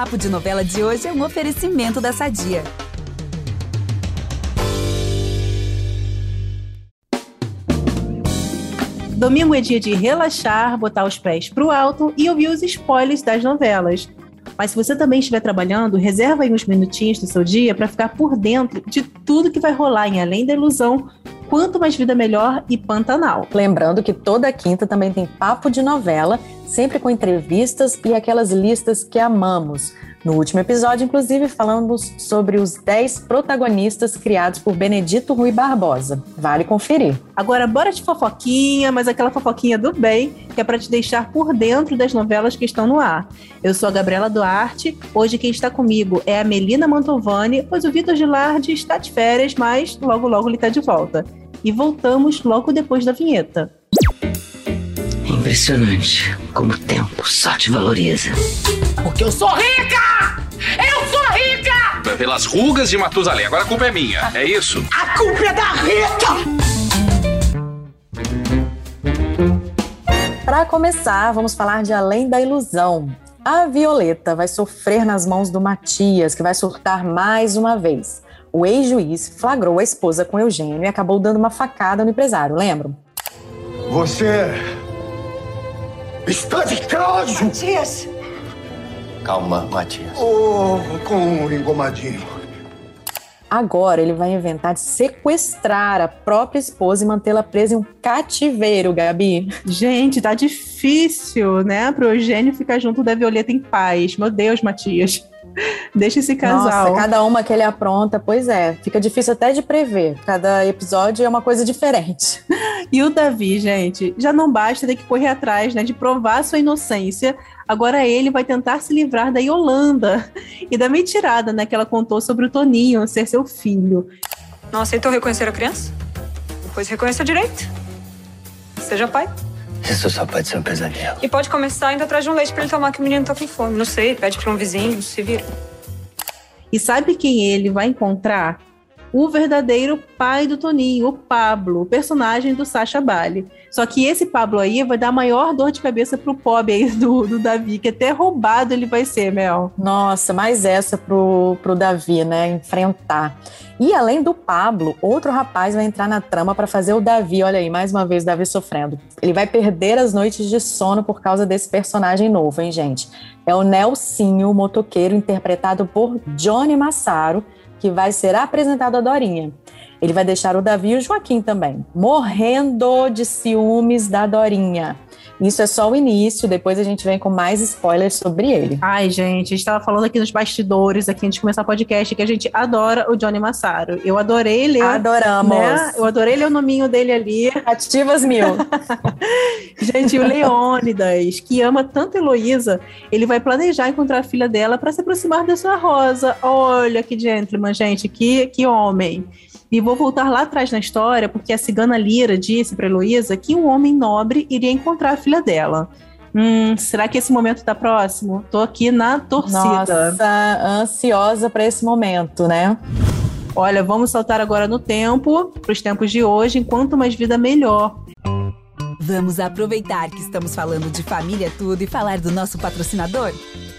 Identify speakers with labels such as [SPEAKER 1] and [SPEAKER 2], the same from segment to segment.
[SPEAKER 1] Papo de Novela de hoje é um oferecimento da Sadia.
[SPEAKER 2] Domingo é dia de relaxar, botar os pés pro alto e ouvir os spoilers das novelas. Mas se você também estiver trabalhando, reserva aí uns minutinhos do seu dia para ficar por dentro de tudo que vai rolar em Além da Ilusão, Quanto Mais Vida Melhor e Pantanal.
[SPEAKER 3] Lembrando que toda quinta também tem papo de novela, sempre com entrevistas e aquelas listas que amamos. No último episódio, inclusive, falamos sobre os 10 protagonistas criados por Benedito Rui Barbosa. Vale conferir.
[SPEAKER 2] Agora, bora de fofoquinha, mas aquela fofoquinha do bem, que é para te deixar por dentro das novelas que estão no ar. Eu sou a Gabriela Duarte, hoje quem está comigo é a Melina Mantovani, pois o Vitor Gilardi está de férias, mas logo logo ele está de volta. E voltamos logo depois da vinheta.
[SPEAKER 4] Impressionante como o tempo só te valoriza.
[SPEAKER 5] Porque eu sou rica! Eu sou rica!
[SPEAKER 6] Pelas rugas de Matusalém. Agora a culpa é minha, é isso?
[SPEAKER 5] A culpa é da Rita!
[SPEAKER 3] Para começar, vamos falar de Além da Ilusão. A Violeta vai sofrer nas mãos do Matias, que vai surtar mais uma vez. O ex-juiz flagrou a esposa com Eugênio e acabou dando uma facada no empresário, lembram?
[SPEAKER 7] Você está de caso!
[SPEAKER 5] Matias!
[SPEAKER 8] Calma, Matias.
[SPEAKER 7] Oh, com um engomadinho.
[SPEAKER 3] Agora ele vai inventar de sequestrar a própria esposa e mantê-la presa em um cativeiro, Gabi.
[SPEAKER 2] Gente, tá difícil, né, pro Eugênio ficar junto da Violeta em paz. Meu Deus, Matias. Deixa esse casal.
[SPEAKER 3] Nossa, cada uma que ele apronta, pois é. Fica difícil até de prever. Cada episódio é uma coisa diferente.
[SPEAKER 2] E o Davi, gente, já não basta ter que correr atrás, né, de provar sua inocência. Agora ele vai tentar se livrar da Yolanda e da mentirada, né, que ela contou sobre o Toninho ser seu filho.
[SPEAKER 9] Não aceitou reconhecer a criança? Pois reconheça direito. Seja pai.
[SPEAKER 8] Isso só pode ser um pesadelo.
[SPEAKER 9] E pode começar indo atrás de um leite pra ele tomar que o menino tá com fome. Não sei, pede pra um vizinho, se vira.
[SPEAKER 2] E sabe quem ele vai encontrar? O verdadeiro pai do Toninho, o Pablo, o personagem do Sacha Bale. Só que esse Pablo aí vai dar maior dor de cabeça pro pobre aí do, do Davi, que até roubado ele vai ser, Mel.
[SPEAKER 3] Nossa, mais essa pro, pro Davi, né? Enfrentar. E além do Pablo, outro rapaz vai entrar na trama para fazer o Davi. Olha aí, mais uma vez, Davi sofrendo. Ele vai perder as noites de sono por causa desse personagem novo, hein, gente? É o Nelsinho, o motoqueiro, interpretado por Johnny Massaro, que vai ser apresentado a Dorinha. Ele vai deixar o Davi e o Joaquim também, morrendo de ciúmes da Dorinha. Isso é só o início, depois a gente vem com mais spoilers sobre ele.
[SPEAKER 2] Ai, gente, a gente tava falando aqui nos bastidores, aqui antes de começar o podcast, que a gente adora o Johnny Massaro. Eu adorei ler.
[SPEAKER 3] Adoramos.
[SPEAKER 2] Né? Eu adorei ler o nominho dele ali.
[SPEAKER 3] Ativas mil.
[SPEAKER 2] gente, o Leônidas, que ama tanto Heloísa, ele vai planejar encontrar a filha dela para se aproximar da sua Rosa. Olha que gentleman, gente, que, que homem. E vou voltar lá atrás na história, porque a cigana Lira disse para Heloísa que um homem nobre iria encontrar a filha dela. Hum, será que esse momento está próximo? Tô aqui na torcida.
[SPEAKER 3] Nossa, ansiosa para esse momento, né?
[SPEAKER 2] Olha, vamos saltar agora no tempo, para os tempos de hoje, enquanto mais vida melhor.
[SPEAKER 1] Vamos aproveitar que estamos falando de família tudo e falar do nosso patrocinador?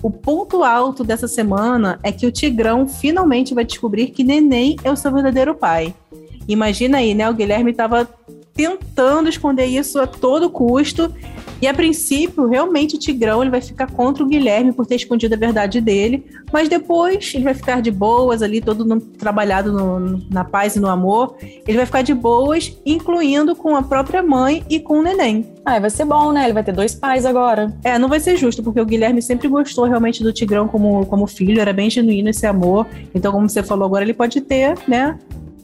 [SPEAKER 2] O ponto alto dessa semana é que o Tigrão finalmente vai descobrir que Neném é o seu verdadeiro pai. Imagina aí, né? O Guilherme estava tentando esconder isso a todo custo. E a princípio, realmente o Tigrão ele vai ficar contra o Guilherme por ter escondido a verdade dele, mas depois ele vai ficar de boas ali, todo no, trabalhado no, na paz e no amor. Ele vai ficar de boas, incluindo com a própria mãe e com o neném.
[SPEAKER 3] Ah, vai ser bom, né? Ele vai ter dois pais agora.
[SPEAKER 2] É, não vai ser justo, porque o Guilherme sempre gostou realmente do Tigrão como, como filho, era bem genuíno esse amor. Então, como você falou agora, ele pode ter, né,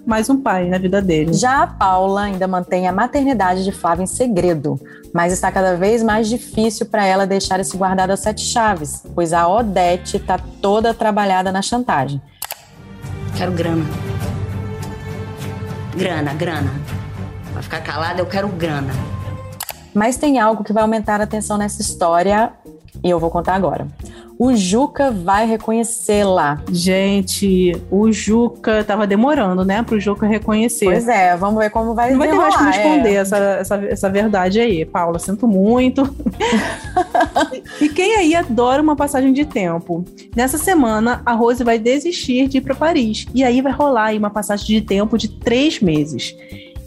[SPEAKER 2] mais um pai na vida dele.
[SPEAKER 3] Já a Paula ainda mantém a maternidade de Flávia em segredo, mas está cada vez mais difícil para ela deixar esse guardado a sete chaves, pois a Odete está toda trabalhada na chantagem.
[SPEAKER 4] Quero grana. Grana, grana. Pra ficar calada, eu quero grana.
[SPEAKER 3] Mas tem algo que vai aumentar a tensão nessa história e eu vou contar agora. O Juca vai reconhecê-la.
[SPEAKER 2] Gente, o Juca tava demorando, né, pro Juca reconhecer.
[SPEAKER 3] Pois é, vamos ver como vai
[SPEAKER 2] Não vai ter mais como
[SPEAKER 3] desenrolar,
[SPEAKER 2] esconder
[SPEAKER 3] é.
[SPEAKER 2] essa, essa, essa verdade aí, Paula. Sinto muito. e quem aí adora uma passagem de tempo? Nessa semana, a Rose vai desistir de ir para Paris. E aí vai rolar aí uma passagem de tempo de três meses.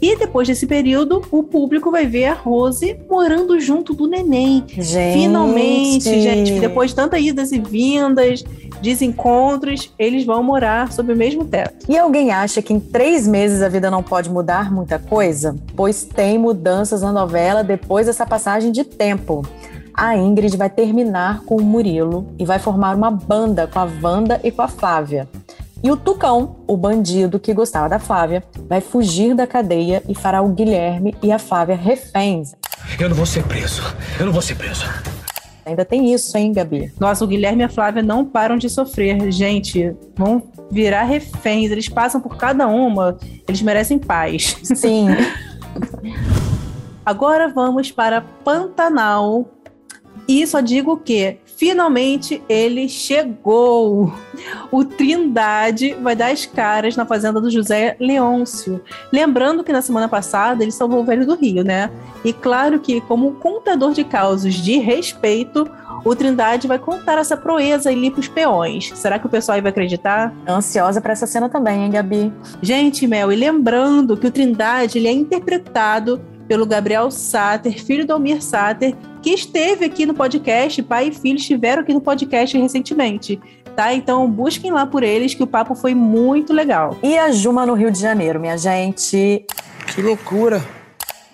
[SPEAKER 2] E depois desse período, o público vai ver a Rose morando junto do neném.
[SPEAKER 3] Gente.
[SPEAKER 2] Finalmente, gente, depois de tantas idas e vindas, desencontros, eles vão morar sob o mesmo teto.
[SPEAKER 3] E alguém acha que em três meses a vida não pode mudar muita coisa? Pois tem mudanças na novela depois dessa passagem de tempo. A Ingrid vai terminar com o Murilo e vai formar uma banda com a Wanda e com a Flávia. E o Tucão, o bandido que gostava da Flávia, vai fugir da cadeia e fará o Guilherme e a Flávia reféns.
[SPEAKER 10] Eu não vou ser preso. Eu não vou ser preso.
[SPEAKER 3] Ainda tem isso, hein, Gabi?
[SPEAKER 2] Nossa, o Guilherme e a Flávia não param de sofrer. Gente, vão virar reféns. Eles passam por cada uma. Eles merecem paz.
[SPEAKER 3] Sim.
[SPEAKER 2] Agora vamos para Pantanal. E só digo que finalmente ele chegou. O Trindade vai dar as caras na fazenda do José Leôncio. Lembrando que na semana passada ele salvou o velho do Rio, né? E claro que, como contador de causos de respeito, o Trindade vai contar essa proeza ali pros peões. Será que o pessoal aí vai acreditar?
[SPEAKER 3] Ansiosa para essa cena também, hein, Gabi?
[SPEAKER 2] Gente, Mel, e lembrando que o Trindade ele é interpretado pelo Gabriel Sater, filho do Almir Sater, que esteve aqui no podcast, pai e filho estiveram aqui no podcast recentemente, tá? Então busquem lá por eles, que o papo foi muito legal.
[SPEAKER 3] E a Juma no Rio de Janeiro, minha gente.
[SPEAKER 10] Que loucura!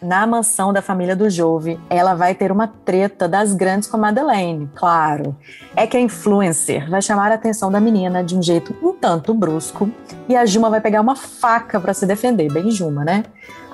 [SPEAKER 3] Na mansão da família do Jove, ela vai ter uma treta das grandes com a Madeleine, claro. É que a influencer vai chamar a atenção da menina de um jeito um tanto brusco e a Juma vai pegar uma faca para se defender, bem Juma, né?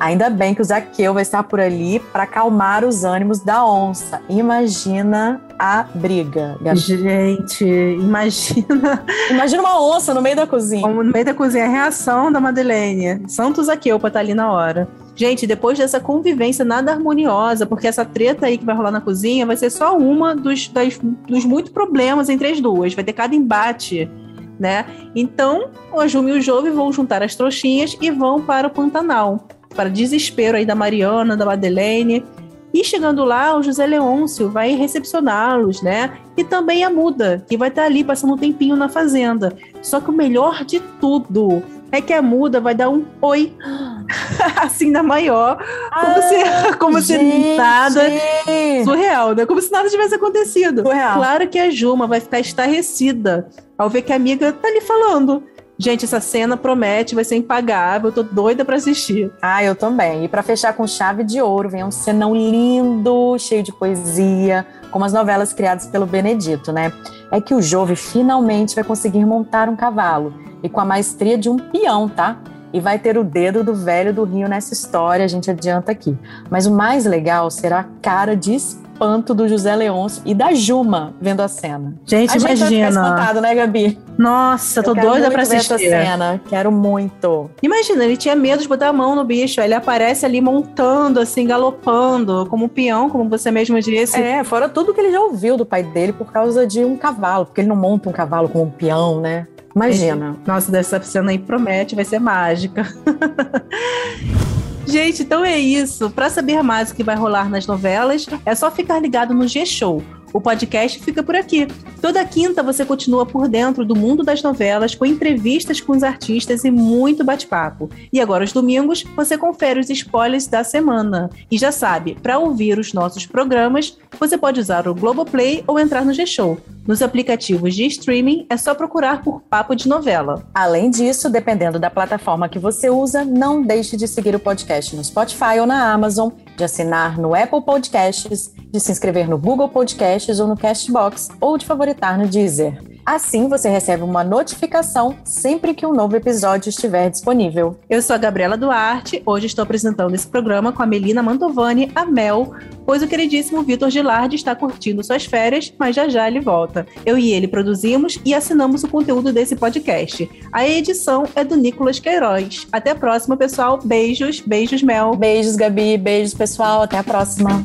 [SPEAKER 3] Ainda bem que o Zaqueu vai estar por ali para acalmar os ânimos da onça. Imagina a briga, Gabi.
[SPEAKER 2] Gente, imagina.
[SPEAKER 3] Imagina uma onça no meio da cozinha.
[SPEAKER 2] No meio da cozinha, a reação da Madeleine. Santos Zaqueu pra estar ali na hora. Gente, depois dessa convivência nada harmoniosa, porque essa treta aí que vai rolar na cozinha vai ser só uma dos, das, dos muitos problemas entre as duas. Vai ter cada embate, né? Então, o Ajumi e o Jove vão juntar as trouxinhas e vão para o Pantanal. Para desespero aí da Mariana, da Madeleine. E chegando lá, o José Leôncio vai recepcioná-los, né? E também a Muda, que vai estar ali passando um tempinho na fazenda. Só que o melhor de tudo é que a Muda vai dar um oi, assim, na maior, como
[SPEAKER 3] Ah,
[SPEAKER 2] se, como se nada. Surreal, né? Como se nada tivesse acontecido.
[SPEAKER 3] Surreal.
[SPEAKER 2] Claro que a Juma vai ficar estarrecida ao ver que a amiga tá ali falando. Gente, essa cena promete, vai ser impagável, eu tô doida pra assistir.
[SPEAKER 3] Ah, eu também. E para fechar com chave de ouro, vem um cenão lindo, cheio de poesia, como as novelas criadas pelo Benedito, né? É que o Jove finalmente vai conseguir montar um cavalo e com a maestria de um peão, tá? E vai ter o dedo do velho do Rio nessa história, a gente adianta aqui. Mas o mais legal será a cara de espanto do José Leôncio e da Juma vendo a cena.
[SPEAKER 2] Gente,
[SPEAKER 3] a gente
[SPEAKER 2] imagina.
[SPEAKER 3] espantado, né, Gabi?
[SPEAKER 2] Nossa, tô
[SPEAKER 3] Eu
[SPEAKER 2] doida pra
[SPEAKER 3] ver essa
[SPEAKER 2] assistir.
[SPEAKER 3] cena. Quero muito.
[SPEAKER 2] Imagina, ele tinha medo de botar a mão no bicho, aí ele aparece ali montando, assim, galopando, como um peão, como você mesmo disse.
[SPEAKER 3] É, fora tudo que ele já ouviu do pai dele por causa de um cavalo, porque ele não monta um cavalo como um peão, né? Imagina.
[SPEAKER 2] Nossa, dessa cena aí promete, vai ser mágica. Gente, então é isso. Para saber mais o que vai rolar nas novelas, é só ficar ligado no G-Show. O podcast fica por aqui. Toda quinta você continua por dentro do mundo das novelas, com entrevistas com os artistas e muito bate-papo. E agora, aos domingos, você confere os spoilers da semana. E já sabe, para ouvir os nossos programas, você pode usar o Globoplay ou entrar no G-Show. Nos aplicativos de streaming, é só procurar por Papo de Novela.
[SPEAKER 3] Além disso, dependendo da plataforma que você usa, não deixe de seguir o podcast no Spotify ou na Amazon, de assinar no Apple Podcasts, de se inscrever no Google Podcasts ou no Castbox, ou de favoritar no Deezer. Assim você recebe uma notificação sempre que um novo episódio estiver disponível.
[SPEAKER 2] Eu sou a Gabriela Duarte, hoje estou apresentando esse programa com a Melina Mantovani, a Mel, pois o queridíssimo Vitor Gilardi está curtindo suas férias, mas já já ele volta. Eu e ele produzimos e assinamos o conteúdo desse podcast. A edição é do Nicolas Queiroz. Até a próxima, pessoal. Beijos, beijos, Mel.
[SPEAKER 3] Beijos, Gabi. Beijos, pessoal. Até a próxima.